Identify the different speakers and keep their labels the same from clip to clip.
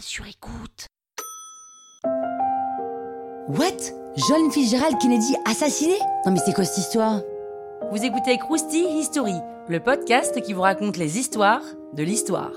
Speaker 1: sur écoute.
Speaker 2: What? John Fitzgerald Kennedy assassiné? Non mais c'est quoi cette histoire?
Speaker 3: Vous écoutez Krusty History, le podcast qui vous raconte les histoires de l'histoire.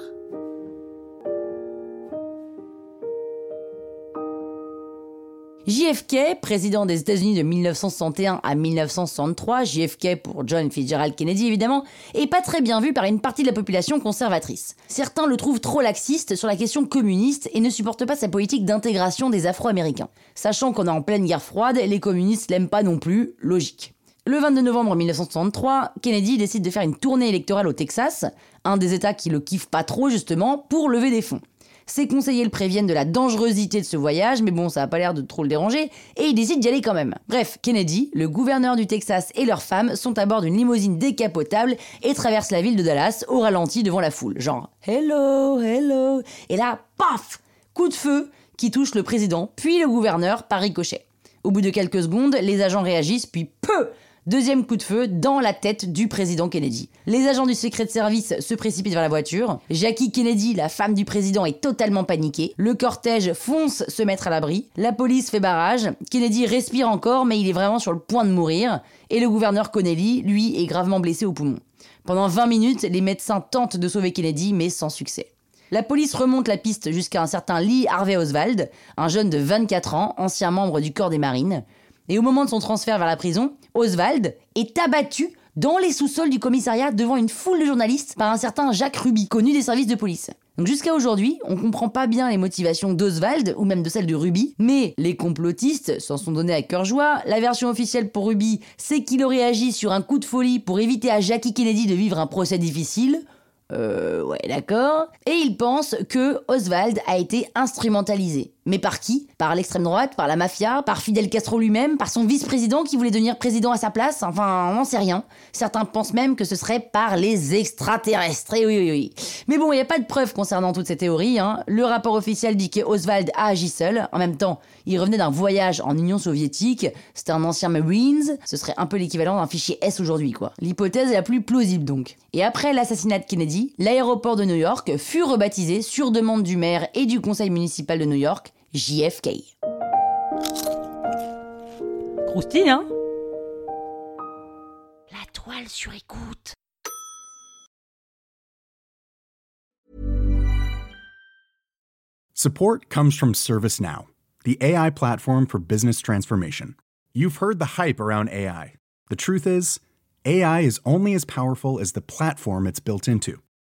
Speaker 2: JFK, président des États-Unis de 1961 à 1963, JFK pour John Fitzgerald Kennedy évidemment, est pas très bien vu par une partie de la population conservatrice. Certains le trouvent trop laxiste sur la question communiste et ne supportent pas sa politique d'intégration des Afro-Américains. Sachant qu'on est en pleine guerre froide, les communistes l'aiment pas non plus, logique. Le 22 novembre 1963, Kennedy décide de faire une tournée électorale au Texas, un des États qui le kiffe pas trop justement, pour lever des fonds. Ses conseillers le préviennent de la dangerosité de ce voyage, mais bon, ça a pas l'air de trop le déranger, et il décide d'y aller quand même. Bref, Kennedy, le gouverneur du Texas et leur femme sont à bord d'une limousine décapotable et traversent la ville de Dallas au ralenti devant la foule. Genre, hello, hello. Et là, paf Coup de feu qui touche le président, puis le gouverneur par ricochet. Au bout de quelques secondes, les agents réagissent, puis peu Deuxième coup de feu dans la tête du président Kennedy. Les agents du secret service se précipitent vers la voiture. Jackie Kennedy, la femme du président, est totalement paniquée. Le cortège fonce se mettre à l'abri. La police fait barrage. Kennedy respire encore, mais il est vraiment sur le point de mourir. Et le gouverneur Connelly, lui, est gravement blessé au poumon. Pendant 20 minutes, les médecins tentent de sauver Kennedy, mais sans succès. La police remonte la piste jusqu'à un certain Lee Harvey Oswald, un jeune de 24 ans, ancien membre du corps des marines. Et au moment de son transfert vers la prison, Oswald est abattu dans les sous-sols du commissariat devant une foule de journalistes par un certain Jacques Ruby, connu des services de police. Jusqu'à aujourd'hui, on comprend pas bien les motivations d'Oswald ou même de celles de Ruby, mais les complotistes s'en sont donnés à cœur joie. La version officielle pour Ruby, c'est qu'il aurait agi sur un coup de folie pour éviter à Jackie Kennedy de vivre un procès difficile. Euh, ouais, d'accord. Et il pense que Oswald a été instrumentalisé. Mais par qui? Par l'extrême droite, par la mafia, par Fidel Castro lui-même, par son vice-président qui voulait devenir président à sa place? Enfin, on n'en sait rien. Certains pensent même que ce serait par les extraterrestres. Et oui, oui, oui. Mais bon, il n'y a pas de preuves concernant toutes ces théories. Hein. Le rapport officiel dit que Oswald a agi seul. En même temps, il revenait d'un voyage en Union soviétique. C'était un ancien Marines. Ce serait un peu l'équivalent d'un fichier S aujourd'hui, quoi. L'hypothèse est la plus plausible donc. Et après l'assassinat de Kennedy, l'aéroport de New York fut rebaptisé sur demande du maire et du conseil municipal de New York JFK.
Speaker 3: Croustille, hein?
Speaker 1: La toile sur écoute.
Speaker 4: Support comes from ServiceNow, the AI platform for business transformation. You've heard the hype around AI. The truth is, AI is only as powerful as the platform it's built into.